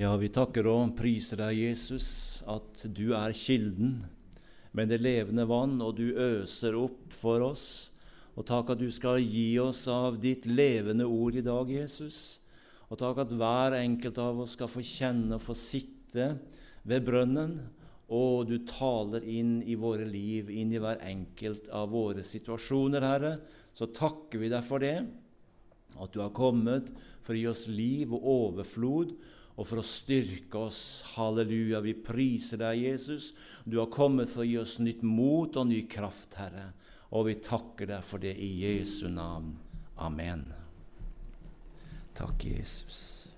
Ja, vi takker og priser deg, Jesus, at du er kilden med det levende vann, og du øser opp for oss. Og takk at du skal gi oss av ditt levende ord i dag, Jesus. Og takk at hver enkelt av oss skal få kjenne og få sitte ved brønnen, og du taler inn i våre liv, inn i hver enkelt av våre situasjoner, Herre. Så takker vi deg for det, at du har kommet for å gi oss liv og overflod og for å styrke oss. Halleluja, vi priser deg, Jesus. Du har kommet for å gi oss nytt mot og ny kraft, Herre. Og vi takker deg for det i Jesu navn. Amen. Takk, Jesus.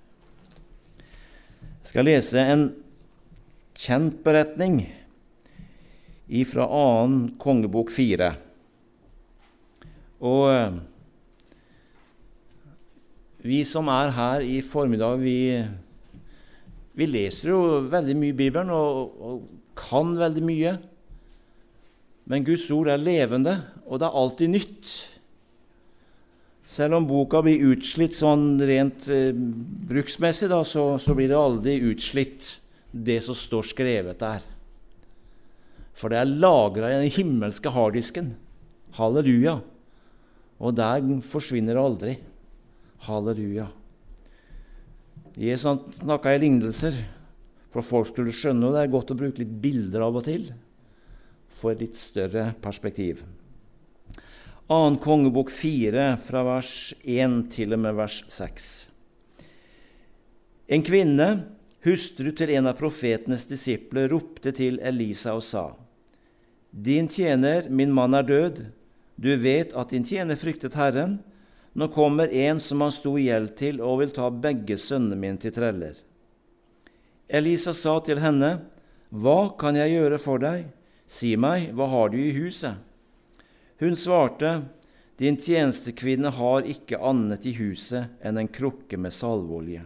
Jeg skal lese en kjent beretning ifra annen kongebok fire. Og eh, vi som er her i formiddag, vi vi leser jo veldig mye i Bibelen og, og, kan veldig mye. Men Guds ord er levende, og det er alltid nytt. Selv om boka blir utslitt sånn rent eh, bruksmessig, da, så, så, blir det aldri utslitt, det som står skrevet der. For det er lagra i den himmelske harddisken. Halleluja. Og der forsvinner det aldri. Halleluja. Jesus snakka i lignelser for at folk skulle skjønne, og det er godt å bruke litt bilder av og til for et litt større perspektiv. 2. kongebok 4, fra vers 1 til og med vers 6. En kvinne, hustru til en av profetenes disipler, ropte til Elisa og sa:" Din tjener, min mann, er død. Du vet at din tjener fryktet Herren, nå kommer en som han sto i gjeld til, og vil ta begge sønnene mine til treller. Elisa sa til henne, Hva kan jeg gjøre for deg? Si meg, hva har du i huset? Hun svarte, Din tjenestekvinne har ikke annet i huset enn en krukke med salveolje.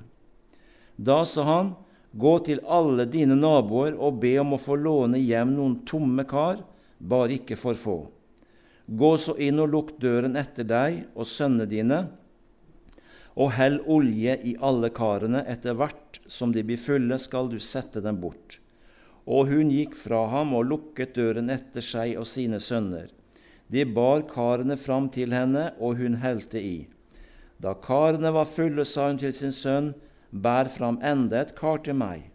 Da sa han, Gå til alle dine naboer og be om å få låne hjem noen tomme kar, bare ikke for få. Gå så inn og lukk døren etter deg og sønnene dine, og hell olje i alle karene. Etter hvert som de blir fulle, skal du sette dem bort. Og hun gikk fra ham og lukket døren etter seg og sine sønner. De bar karene fram til henne, og hun helte i. Da karene var fulle, sa hun til sin sønn, Bær fram enda et kar til meg.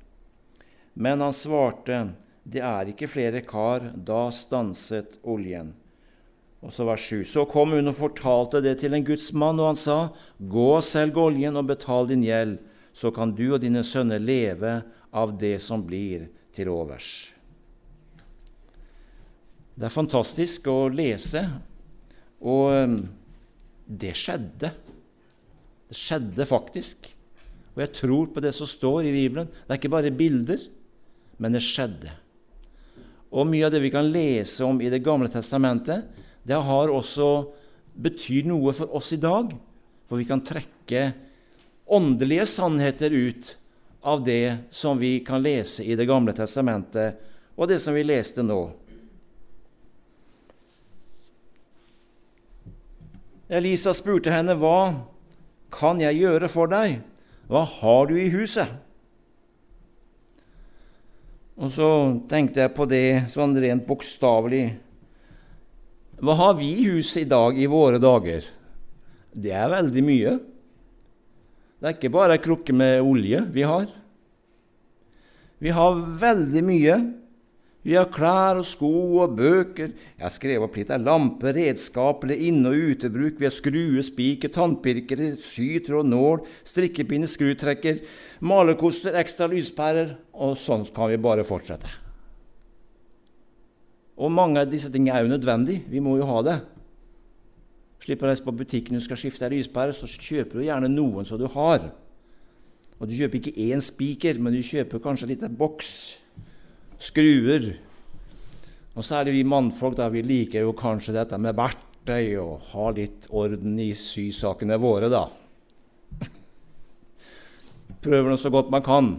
Men han svarte, Det er ikke flere kar. Da stanset oljen. Og så vers 7. Så kom hun og fortalte det til en gudsmann, og han sa, Gå og selg oljen og betal din gjeld, så kan du og dine sønner leve av det som blir til overs. Det er fantastisk å lese, og um, det skjedde. Det skjedde faktisk. Og jeg tror på det som står i Bibelen. Det er ikke bare bilder, men det skjedde. Og mye av det vi kan lese om i Det gamle testamentet, det har også betydd noe for oss i dag, for vi kan trekke åndelige sannheter ut av det som vi kan lese i Det gamle testamentet, og det som vi leste nå. Elisa spurte henne, 'Hva kan jeg gjøre for deg? Hva har du i huset?' Og så tenkte jeg på det sånn rent bokstavelig. Hva har vi i huset i dag, i våre dager? Det er veldig mye. Det er ikke bare ei krukke med olje vi har. Vi har veldig mye. Vi har klær og sko og bøker. Jeg har skrevet opp litt Det er lamper, redskaper, inne- og utebruk. Vi har skrue, spiker, tannpirkere, sytråd, nål, strikkepinne, skrutrekker, malerkoster, ekstra lyspærer, og sånn kan vi bare fortsette. Og mange av disse tingene er jo nødvendig. Vi må jo ha det. Slipper å reise på butikken du skal skifte lyspære, så kjøper du gjerne noen som du har. Og du kjøper ikke én spiker, men du kjøper kanskje en liten boks. Skruer. Og er vi mannfolk, da. Vi liker jo kanskje dette med verktøy og ha litt orden i sysakene våre, da. Prøver nå så godt man kan.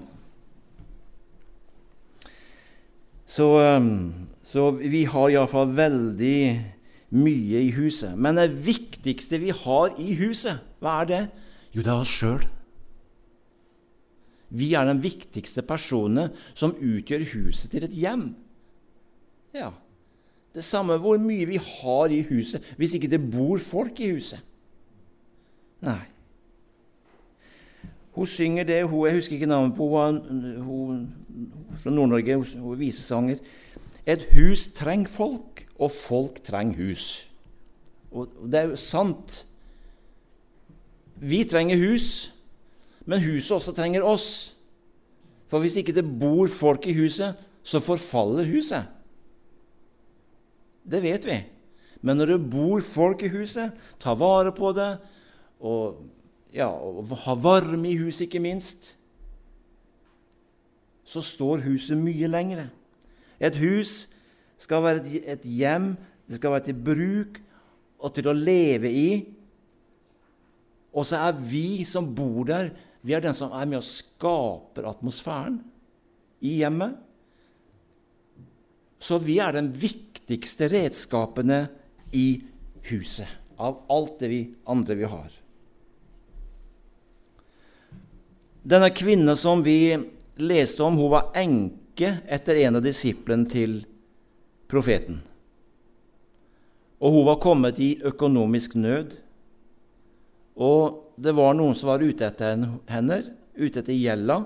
Så um, så vi har iallfall veldig mye i huset. Men det viktigste vi har i huset, hva er det? Jo, det er oss sjøl. Vi er den viktigste personen som utgjør huset til et hjem. Ja, det samme hvor mye vi har i huset, hvis ikke det bor folk i huset. Nei. Hun synger det, hun, jeg husker ikke navnet på hun, hun fra Nord-Norge, hun er visesanger. Et hus trenger folk, og folk trenger hus. Og det er jo sant. Vi trenger hus, men huset også trenger oss. For hvis ikke det bor folk i huset, så forfaller huset. Det vet vi. Men når det bor folk i huset, ta vare på det, og, ja, og ha varme i huset, ikke minst, så står huset mye lengre. Et hus skal være et hjem, det skal være til bruk og til å leve i. Og så er vi som bor der, vi er den som er med og skaper atmosfæren i hjemmet. Så vi er den viktigste redskapene i huset av alt det vi andre vi har. Denne kvinnen som vi leste om, hun var enke etter en av disiplene til profeten. Og hun var kommet i økonomisk nød. Og det var noen som var ute etter henne, ute etter gjelda,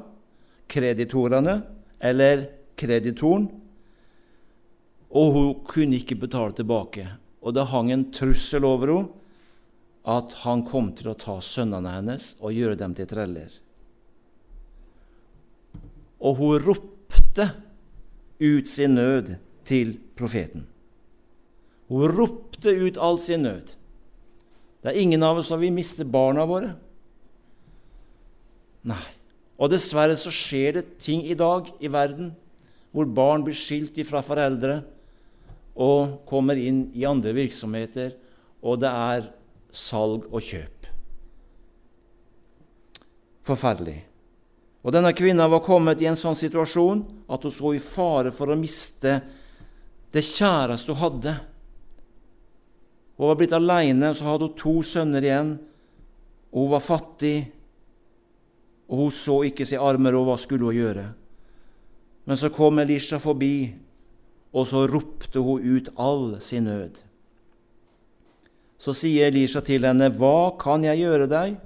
kreditorene eller kreditoren. Og hun kunne ikke betale tilbake. Og det hang en trussel over henne at han kom til å ta sønnene hennes og gjøre dem til treller. Og hun ropte ut sin nød til profeten. Hun ropte ut all sin nød. Det er ingen av oss som vil miste barna våre. Nei. Og dessverre så skjer det ting i dag i verden hvor barn blir skilt ifra foreldre og kommer inn i andre virksomheter, og det er salg og kjøp. Forferdelig. Og denne kvinna var kommet i en sånn situasjon at hun så i fare for å miste det kjæreste hun hadde. Hun var blitt aleine, så hadde hun to sønner igjen, og hun var fattig, og hun så ikke sin armer, og hva skulle hun gjøre? Men så kom Elisha forbi, og så ropte hun ut all sin nød. Så sier Elisha til henne, Hva kan jeg gjøre deg?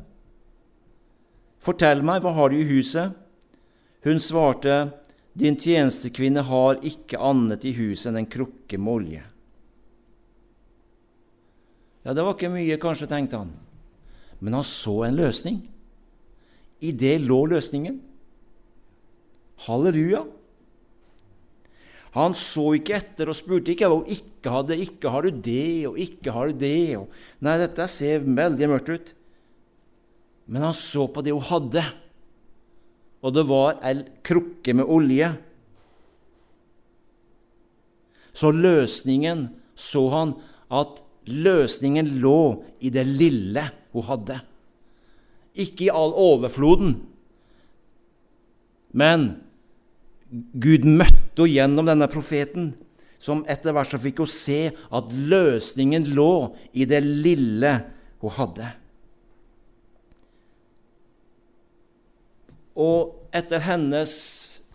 Fortell meg, hva har du i huset? Hun svarte, din tjenestekvinne har ikke annet i huset enn en krukke med olje. Ja, det var ikke mye, kanskje, tenkte han. Men han så en løsning. I det lå løsningen. Halleluja! Han så ikke etter og spurte ikke hun ikke hadde. 'Ikke har du det, og ikke har du det.' Og, nei, dette ser veldig mørkt ut. Men han så på det hun hadde og det var ei krukke med olje. Så løsningen så han at løsningen lå i det lille hun hadde. Ikke i all overfloden. Men Gud møtte henne gjennom denne profeten, som etter hvert så fikk hun se at løsningen lå i det lille hun hadde. Og etter hennes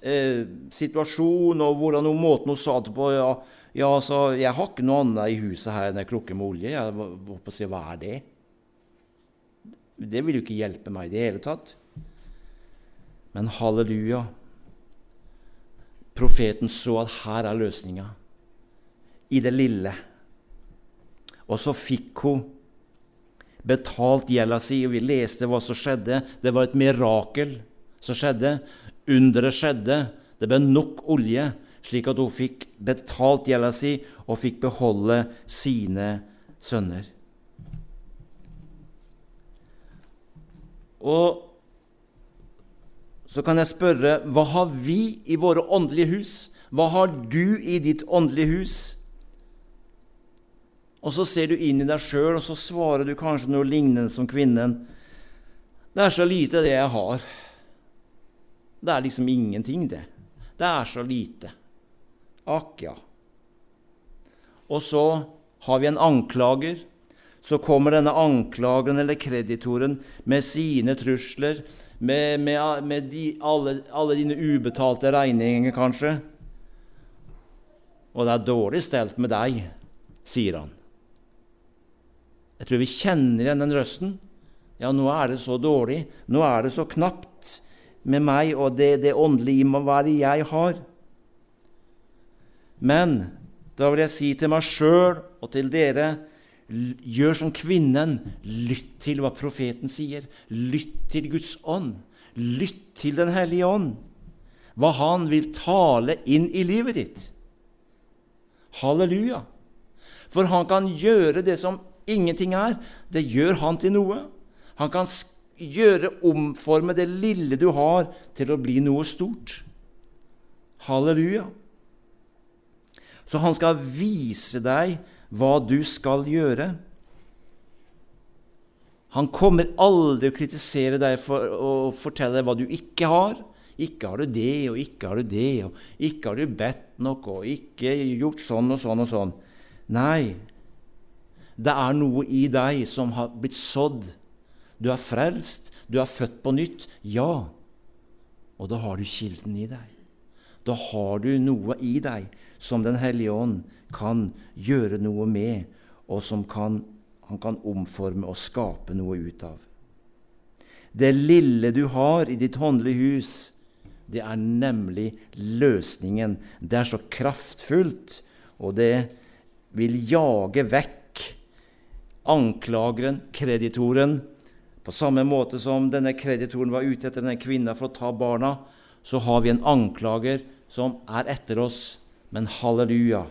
eh, situasjon og hvordan hun, måten hun sa det på ja, ja, så jeg har ikke noe annet i huset her enn ei krukke med olje. Jeg må å si, Hva er det? Det vil jo ikke hjelpe meg i det hele tatt. Men halleluja. Profeten så at her er løsninga. I det lille. Og så fikk hun betalt gjelda si, og vi leste hva som skjedde. Det var et mirakel som skjedde. Underet skjedde. Det ble nok olje, slik at hun fikk betalt gjelda si og fikk beholde sine sønner. Og så kan jeg spørre hva har vi i våre åndelige hus? Hva har du i ditt åndelige hus? Og så ser du inn i deg sjøl, og så svarer du kanskje noe lignende som kvinnen. Det er så lite, det jeg har. Det er liksom ingenting, det. Det er så lite. Akk, ja. Og så har vi en anklager. Så kommer denne anklageren eller kreditoren med sine trusler. med, med, med de, alle, alle dine ubetalte regninger, kanskje. Og det er dårlig stelt med deg, sier han. Jeg tror vi kjenner igjen den røsten. Ja, nå er det så dårlig, nå er det så knapt med meg og det, det åndelige være jeg har. Men da vil jeg si til meg sjøl og til dere Gjør som kvinnen. Lytt til hva profeten sier. Lytt til Guds ånd. Lytt til Den hellige ånd. Hva Han vil tale inn i livet ditt. Halleluja. For Han kan gjøre det som ingenting er. Det gjør Han til noe. Han kan gjøre, omforme det lille du har, til å bli noe stort. Halleluja. Så han skal vise deg hva du skal gjøre. Han kommer aldri å kritisere deg for å fortelle deg hva du ikke har. Ikke har du det, og ikke har du det, og ikke har du bedt nok, og ikke gjort sånn og sånn og sånn. Nei, det er noe i deg som har blitt sådd. Du er frelst, du er født på nytt. Ja, og da har du kilden i deg. Da har du noe i deg som Den hellige ånd kan gjøre noe med, og som kan, han kan omforme og skape noe ut av. Det lille du har i ditt håndlige hus, det er nemlig løsningen. Det er så kraftfullt, og det vil jage vekk anklageren, kreditoren. På samme måte som denne kreditoren var ute etter denne kvinna for å ta barna, så har vi en anklager som er etter oss. Men halleluja,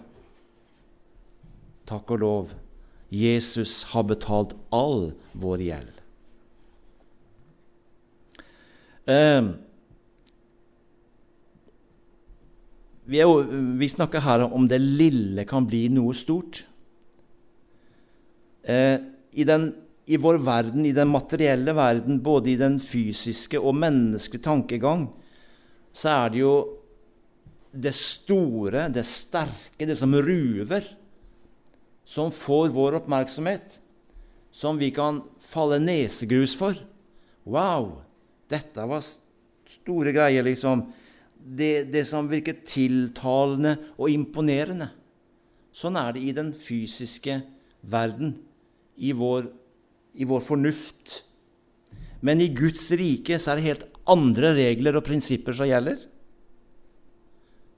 takk og lov, Jesus har betalt all vår gjeld. Eh, vi, er, vi, snakker her om det lille kan bli noe stort. Eh, i, den, I vår verden, i den materielle verden, både i den fysiske og menneskelige tankegang, så er det jo det store, det sterke, det som ruver, som får vår oppmerksomhet, som vi kan falle nesegrus for. Wow! Dette var store greier, liksom. Det, det som virker tiltalende og imponerende. Sånn er det i den fysiske verden, i vår, i vår fornuft. Men i Guds rike så er det helt andre regler og prinsipper som gjelder.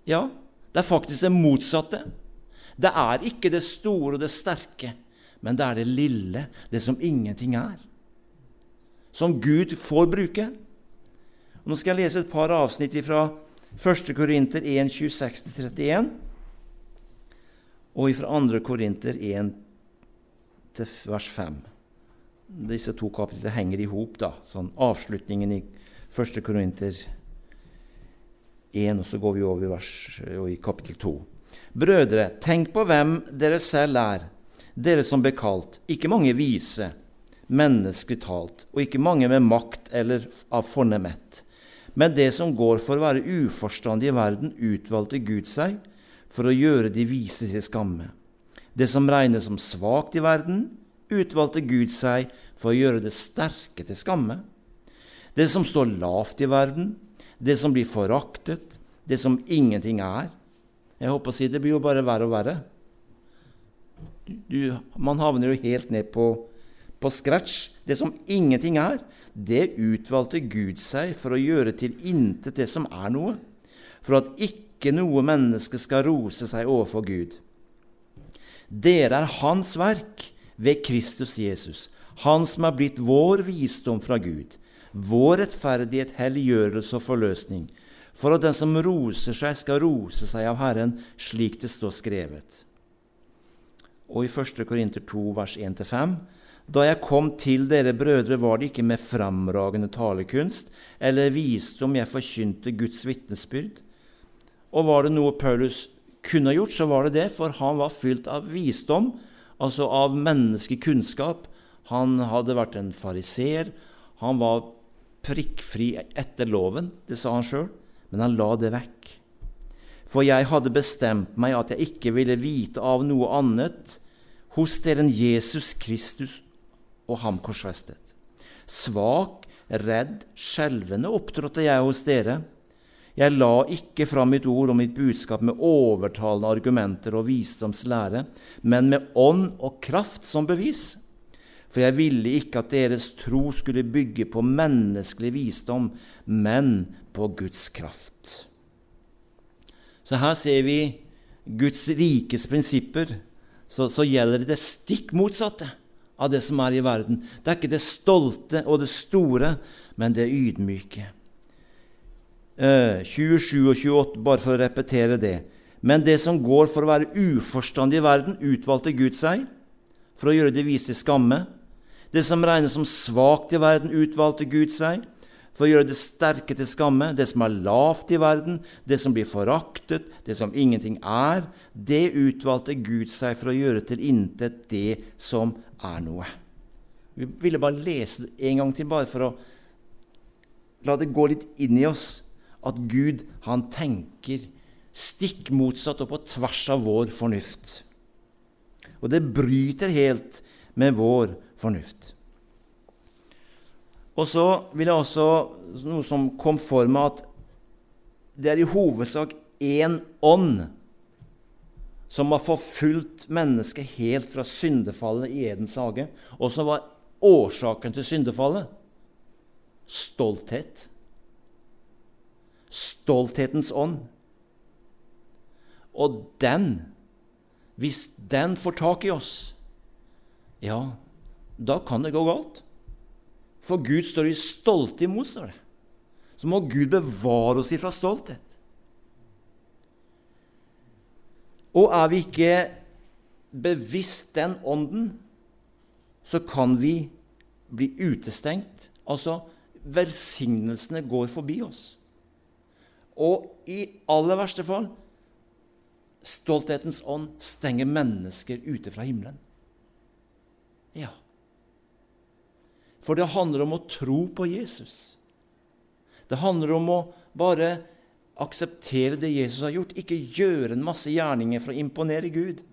Ja, det er faktisk det motsatte. Det er ikke det store og det sterke, men det er det lille, det som ingenting er, som Gud får bruke. Og nå skal jeg lese et par avsnitt fra 1. Korinter 1, 26-31, og fra 2. Korinter 1, vers 5. Disse to kapitlene henger i hop, sånn avslutningen i 1. Korinter 1. 1, og så går vi over i, vers, i kapittel 2. Brødre, tenk på hvem dere selv er, dere som ble kalt, ikke mange vise, menneskelig talt, og ikke mange med makt eller av fornemhet. Men det som går for å være uforstandig i verden, utvalgte Gud seg for å gjøre de vise til skamme. Det som regnes som svakt i verden, utvalgte Gud seg for å gjøre det sterke til skamme. Det som står lavt i verden, det som blir foraktet, det som ingenting er. Jeg håper å si det blir jo bare verre og verre. Du, man havner jo helt ned på, på scratch. Det som ingenting er, det utvalgte Gud seg for å gjøre til intet det som er noe, for at ikke noe menneske skal rose seg overfor Gud. Dere er Hans verk ved Kristus Jesus, Han som er blitt vår visdom fra Gud vår rettferdighet, helliggjørelse og forløsning, for at den som roser seg, skal rose seg av Herren, slik det står skrevet. Og i 1. Korinter 2, vers 1-5.: Da jeg kom til dere brødre, var det ikke med framragende talekunst eller visdom jeg forkynte Guds vitnesbyrd. Og var det noe Paulus kunne gjort, så var det det, for han var fylt av visdom, altså av menneskekunnskap. Han hadde vært en fariseer, han var prikkfri etter loven, det sa han sjøl, men han la det vekk. For jeg hadde bestemt meg at jeg ikke ville vite av noe annet hos dere enn Jesus Kristus og ham korsfestet. Svak, redd, skjelvende opptrådte jeg hos dere. Jeg la ikke fram mitt ord og mitt budskap med overtalende argumenter og visdomslære, men med ånd og kraft som bevis. For jeg ville ikke at deres tro skulle bygge på menneskelig visdom, men på Guds kraft. Så her ser vi Guds rikes prinsipper. Så, så gjelder det det stikk motsatte av det som er i verden. Det er ikke det stolte og det store, men det ydmyke. 27 og 28, bare for å repetere det. Men det som går for å være uforstandig i verden, utvalgte Gud seg for å gjøre det vise skamme. Det som regnes som svakt i verden, utvalgte Gud seg for å gjøre det sterke til skamme. Det som er lavt i verden, det som blir foraktet, det som ingenting er, det utvalgte Gud seg for å gjøre til intet det som er noe. Vi ville bare lese det en gang til, bare for å la det gå litt inn i oss at Gud han tenker stikk motsatt og på tvers av vår fornuft. Og det bryter helt med vår fornuft. Og så vil jeg også noe som kom for meg, at det er i hovedsak én ånd som har forfulgt mennesket helt fra syndefallet i Edens hage, og som var årsaken til syndefallet stolthet stolthetens ånd. Og den, hvis den får tak i oss, ja, da kan det gå galt. For Gud står i stolte imot, står det. Så må Gud bevare oss ifra stolthet. Og er vi ikke bevisst den ånden, så kan vi bli utestengt. Altså, velsignelsene går forbi oss. Og i aller verste fall stolthetens ånd stenger mennesker ute fra himmelen. Ja. For det handler om å tro på Jesus. Det handler om å bare akseptere det Jesus har gjort, ikke gjøre en masse gjerninger for å imponere Gud.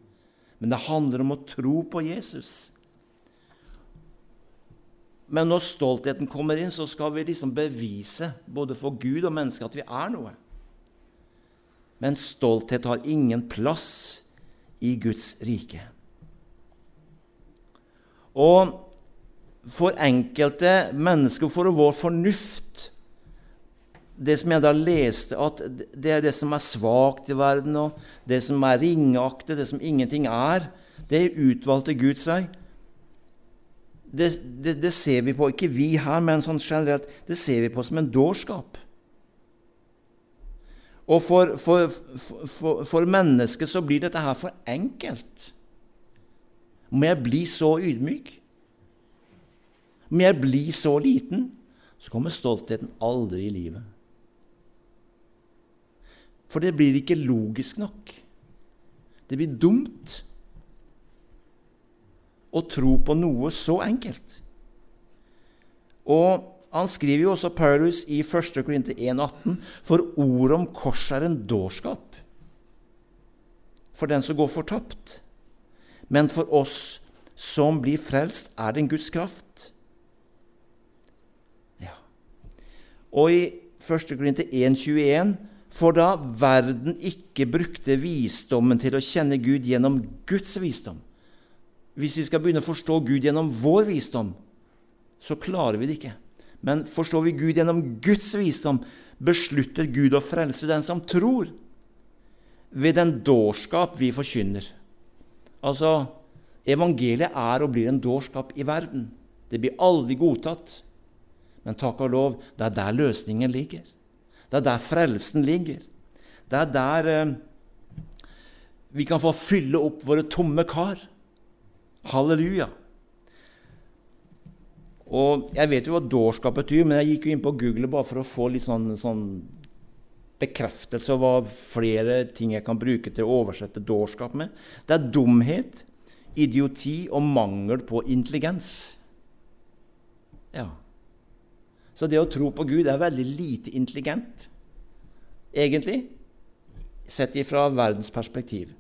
Men det handler om å tro på Jesus. Men når stoltheten kommer inn, så skal vi liksom bevise både for Gud og mennesket at vi er noe. Men stolthet har ingen plass i Guds rike. Og for enkelte mennesker, for vår fornuft Det som jeg da leste, at det er det som er svakt i verden, og det som er ringeaktig, det som ingenting er, det utvalgte Gud seg det, det, det, ser vi på, ikke vi her, men sånn generelt, det ser vi på som en dårskap. Og for, for, for, for mennesket så blir dette her for enkelt. Må jeg bli så ydmyk? Må jeg bli så liten? Så kommer stoltheten aldri i livet. For det blir ikke logisk nok. Det blir dumt å tro på noe så enkelt. Og han skriver jo også Paulus i 1. Korinter 1,18.: For ordet om korset er en dårskap for den som går fortapt. Men for oss som blir frelst, er det en Guds kraft. Ja. Og i 1. Korinter 1,21.: For da verden ikke brukte visdommen til å kjenne Gud gjennom Guds visdom, hvis vi skal begynne å forstå Gud gjennom vår visdom, så klarer vi det ikke. Men forstår vi Gud gjennom Guds visdom, beslutter Gud å frelse den som tror, ved den dårskap vi forkynner. Altså, evangeliet er og blir en dårskap i verden. Det blir aldri godtatt. Men takk og lov, det er der løsningen ligger. Det er der frelsen ligger. Det er der eh, vi kan få fylle opp våre tomme kar. Halleluja. Og Jeg vet jo hva dårskap betyr, men jeg gikk jo inn på Google bare for å få litt sånn, sånn bekreftelse av hva flere ting jeg kan bruke til å oversette dårskap med. Det er dumhet, idioti og mangel på intelligens. Ja. Så det å tro på Gud er veldig lite intelligent, egentlig, sett ifra verdens perspektiv.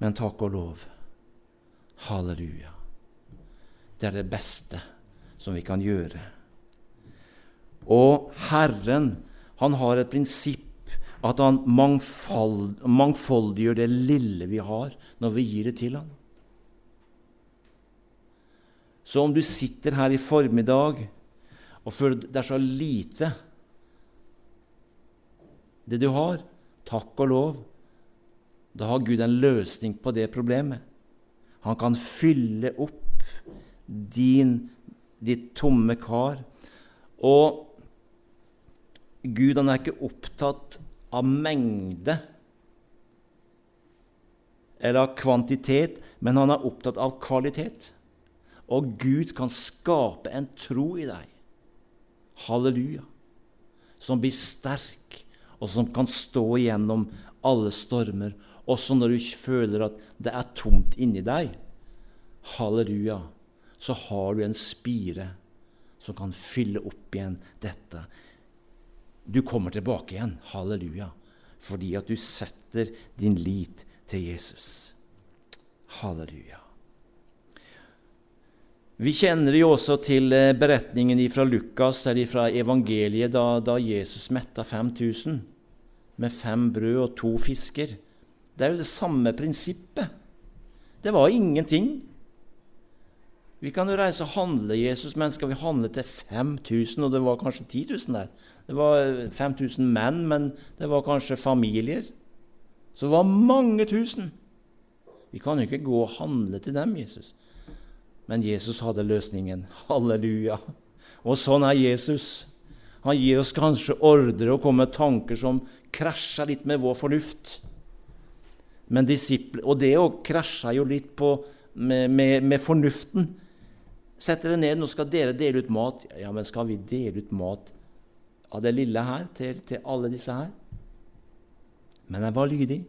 Men takk og lov. Halleluja. Det er det beste som vi kan gjøre. Og Herren, han har et prinsipp at han mangfold, mangfoldiggjør det lille vi har, når vi gir det til ham. Så om du sitter her i formiddag og føler det er så lite det du har, takk og lov, da har Gud en løsning på det problemet. Han kan fylle opp din, ditt tomme kar. Og Gud han er ikke opptatt av mengde eller av kvantitet, men han er opptatt av kvalitet. Og Gud kan skape en tro i deg, halleluja, som blir sterk, og som kan stå igjennom alle stormer, også når du føler at det er tomt inni deg. Halleluja, så har du en spire som kan fylle opp igjen dette. Du kommer tilbake igjen, halleluja, fordi at du setter din lit til Jesus. Halleluja. Vi kjenner jo også til eh, beretningen fra Lukas eller fra evangeliet da, da Jesus metta 5000 med fem brød og to fisker. Det er jo det samme prinsippet. Det var ingenting. Vi kan jo reise og handle Jesus, men skal vi handle til 5000, og det var kanskje 10 000 der Det var 5000 menn, men det var kanskje familier. Så det var mange tusen. Vi kan jo ikke gå og handle til dem, Jesus. Men Jesus hadde løsningen. Halleluja. Og sånn er Jesus. Han gir oss kanskje ordre og kommer med tanker som krasjer litt med vår fornuft. Men Og det òg krasja jo litt på, med, med, med, fornuften. Sett dere ned, nå skal dere dele ut mat. Ja, men skal vi dele ut mat av det lille her til, til alle disse her? Men de var lydige.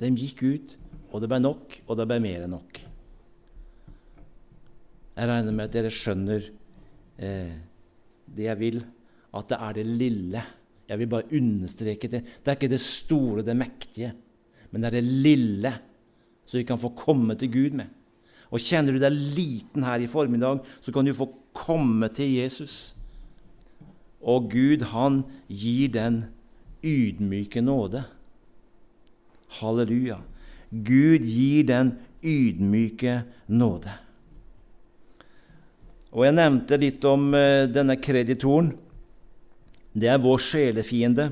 De gikk ut, og det ble nok, og det ble mer enn nok. Jeg regner med at dere skjønner eh, det jeg vil, at det er det lille. Jeg vil bare understreke det. Det er ikke det store, det mektige, men det er det lille så vi kan få komme til Gud med. Og Kjenner du deg liten her i formiddag, så kan du få komme til Jesus. Og Gud, han gir den ydmyke nåde. Halleluja. Gud gir den ydmyke nåde. Og jeg nevnte litt om uh, denne kreditoren. Det er vår sjelefiende.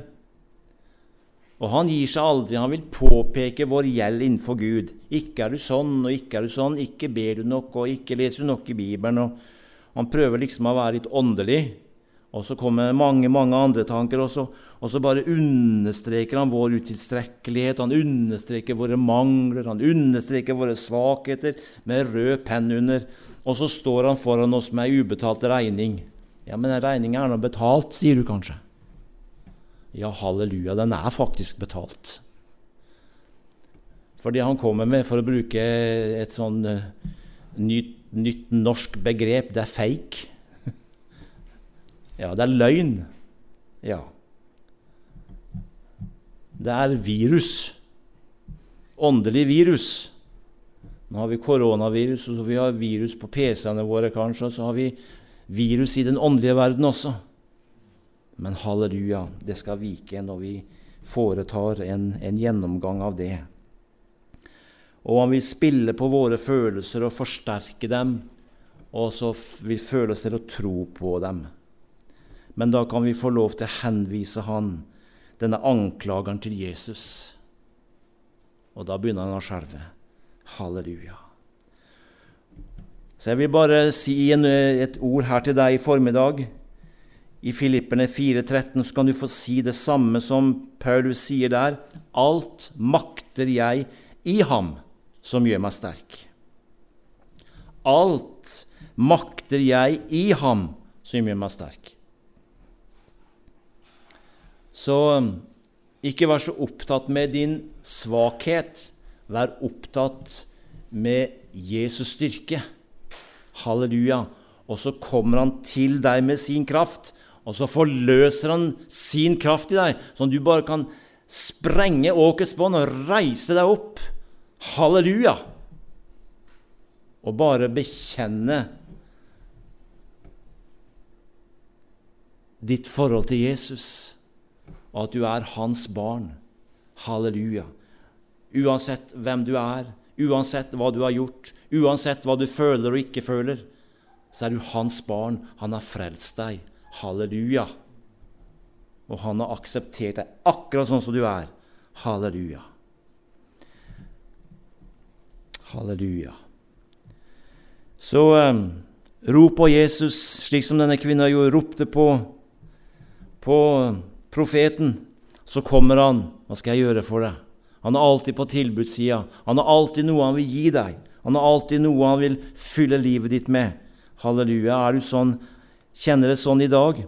Og han gir seg aldri. Han vil påpeke vår gjeld innenfor Gud. Ikke er du sånn, og ikke er du sånn, ikke ber du nok, og ikke leser du nok i Bibelen. Og han prøver liksom å være litt åndelig. Og så kommer mange mange andre tanker, og så, og så bare understreker han vår utilstrekkelighet. Han understreker våre mangler, han understreker våre svakheter med rød penn under. Og så står han foran oss med ei ubetalt regning. Ja, men den regninga er nå betalt, sier du kanskje. Ja, halleluja, den er faktisk betalt. For det han kommer med, for å bruke et sånn uh, nytt, nytt norsk begrep, det er fake. Ja, det er løgn. Ja. Det er virus. Åndelig virus. Nå har vi koronavirus, og så vi har virus på PC-ene våre, kanskje, og så har vi virus i den åndelige verden også. Men halleluja, det skal vike når vi foretar en, en gjennomgang av det. Og han vil spille på våre følelser og forsterke dem, og så vil føles til å tro på dem. Men da kan vi få lov til å henvise han, denne anklageren, til Jesus. Og da begynner han å skjelve. Halleluja. Så jeg vil bare si et ord her til deg i formiddag. I Filipperne 4,13 så kan du få si det samme som Paulus sier der. Alt makter jeg i ham som gjør meg sterk. Alt makter jeg i ham som gjør meg sterk. Så um, ikke vær så opptatt med din svakhet. Vær opptatt med Jesus styrke. Halleluja. Og så kommer han til deg med sin kraft, og så forløser han sin kraft i deg, sånn at du bare kan sprenge åkets bånd og reise deg opp. Halleluja! Og bare bekjenne ditt forhold til Jesus, og at du er hans barn. Halleluja. Uansett hvem du er, uansett hva du har gjort, uansett hva du føler og ikke føler, så er du hans barn. Han har frelst deg. Halleluja. Og han har akseptert deg akkurat sånn som du er. Halleluja. Halleluja. Så um, rop på Jesus, slik som denne kvinna jo ropte på, på profeten. Så kommer han. Hva skal jeg gjøre for deg? Han er alltid på tilbudssida. Han har alltid noe han vil gi deg. Han har alltid noe han vil fylle livet ditt med. Halleluja. Er du sånn, kjenner det sånn i dag,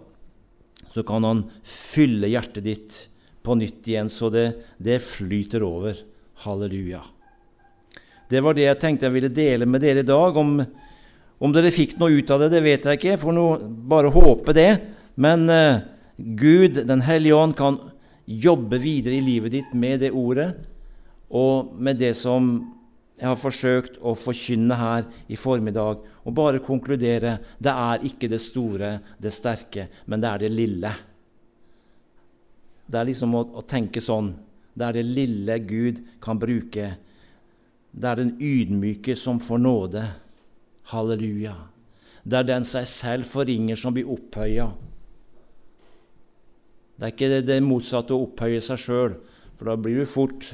så kan han fylle hjertet ditt på nytt igjen, så det, det flyter over. Halleluja. Det var det jeg tenkte jeg ville dele med dere i dag. Om, om dere fikk noe ut av det, det vet jeg ikke. Jeg får bare håpe det. Men uh, Gud, Den hellige ånd, kan jobbe videre i livet ditt med det ordet og med det som jeg har forsøkt å forkynne her i formiddag, og bare konkludere det er ikke det store, det sterke, men det er det lille. Det er liksom å, å tenke sånn. Det er det lille Gud kan bruke. Det er den ydmyke som får nåde. Halleluja. Det er den seg selv forringer, som blir opphøya. Det er ikke det, det motsatte å opphøye seg sjøl, for da blir du fort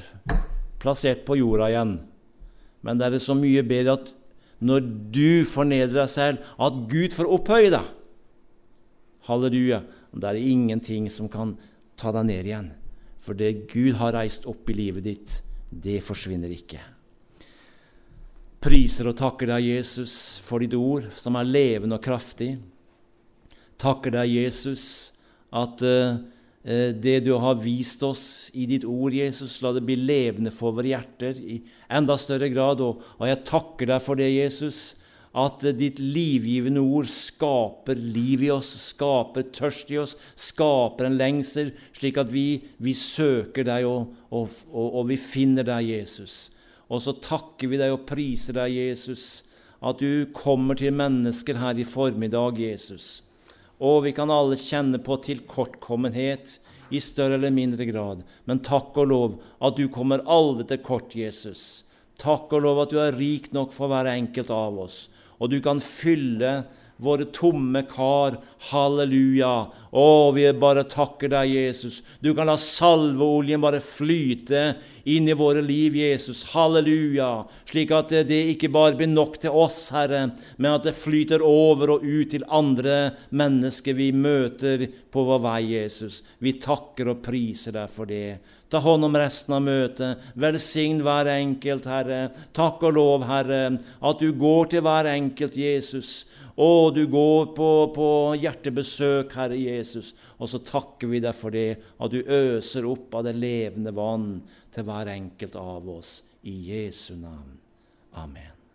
plassert på jorda igjen. Men det er så mye bedre at når du fornedrer deg selv, at Gud får opphøye deg. Halleluja. Det er ingenting som kan ta deg ned igjen. For det Gud har reist opp i livet ditt, det forsvinner ikke. Priser og takker deg, Jesus, for ditt ord, som er levende og kraftig. Takker deg, Jesus, at uh, det du har vist oss i ditt ord, Jesus, la det bli levende for våre hjerter i enda større grad. Og, jeg takker deg for det, Jesus, at ditt livgivende ord skaper liv i oss, skaper tørst i oss, skaper en lengsel, slik at vi, vi søker deg, og, og, og, vi finner deg, Jesus. Og så takker vi deg og priser deg, Jesus, at du kommer til mennesker her i formiddag, Jesus og vi kan alle kjenne på tilkortkommenhet i større eller mindre grad. Men takk og lov at du kommer aldri til kort, Jesus. Takk og lov at du er rik nok for hver enkelt av oss, og du kan fylle våre tomme kar. Halleluja. Å, vi bare takker deg, Jesus. Du kan la salveoljen bare flyte inn i våre liv, Jesus. Halleluja. Slik at det ikke bare blir nok til oss, Herre, men at det flyter over og ut til andre mennesker vi møter på vår vei, Jesus. Vi takker og priser deg for det. Ta hånd om resten av møtet. Velsign hver enkelt, Herre. Takk og lov, Herre, at du går til hver enkelt, Jesus å, du går på, på hjertebesøk, Herre Jesus, og så takker vi deg for det, at du øser opp av det levende vann til hver enkelt av oss. I Jesu navn. Amen.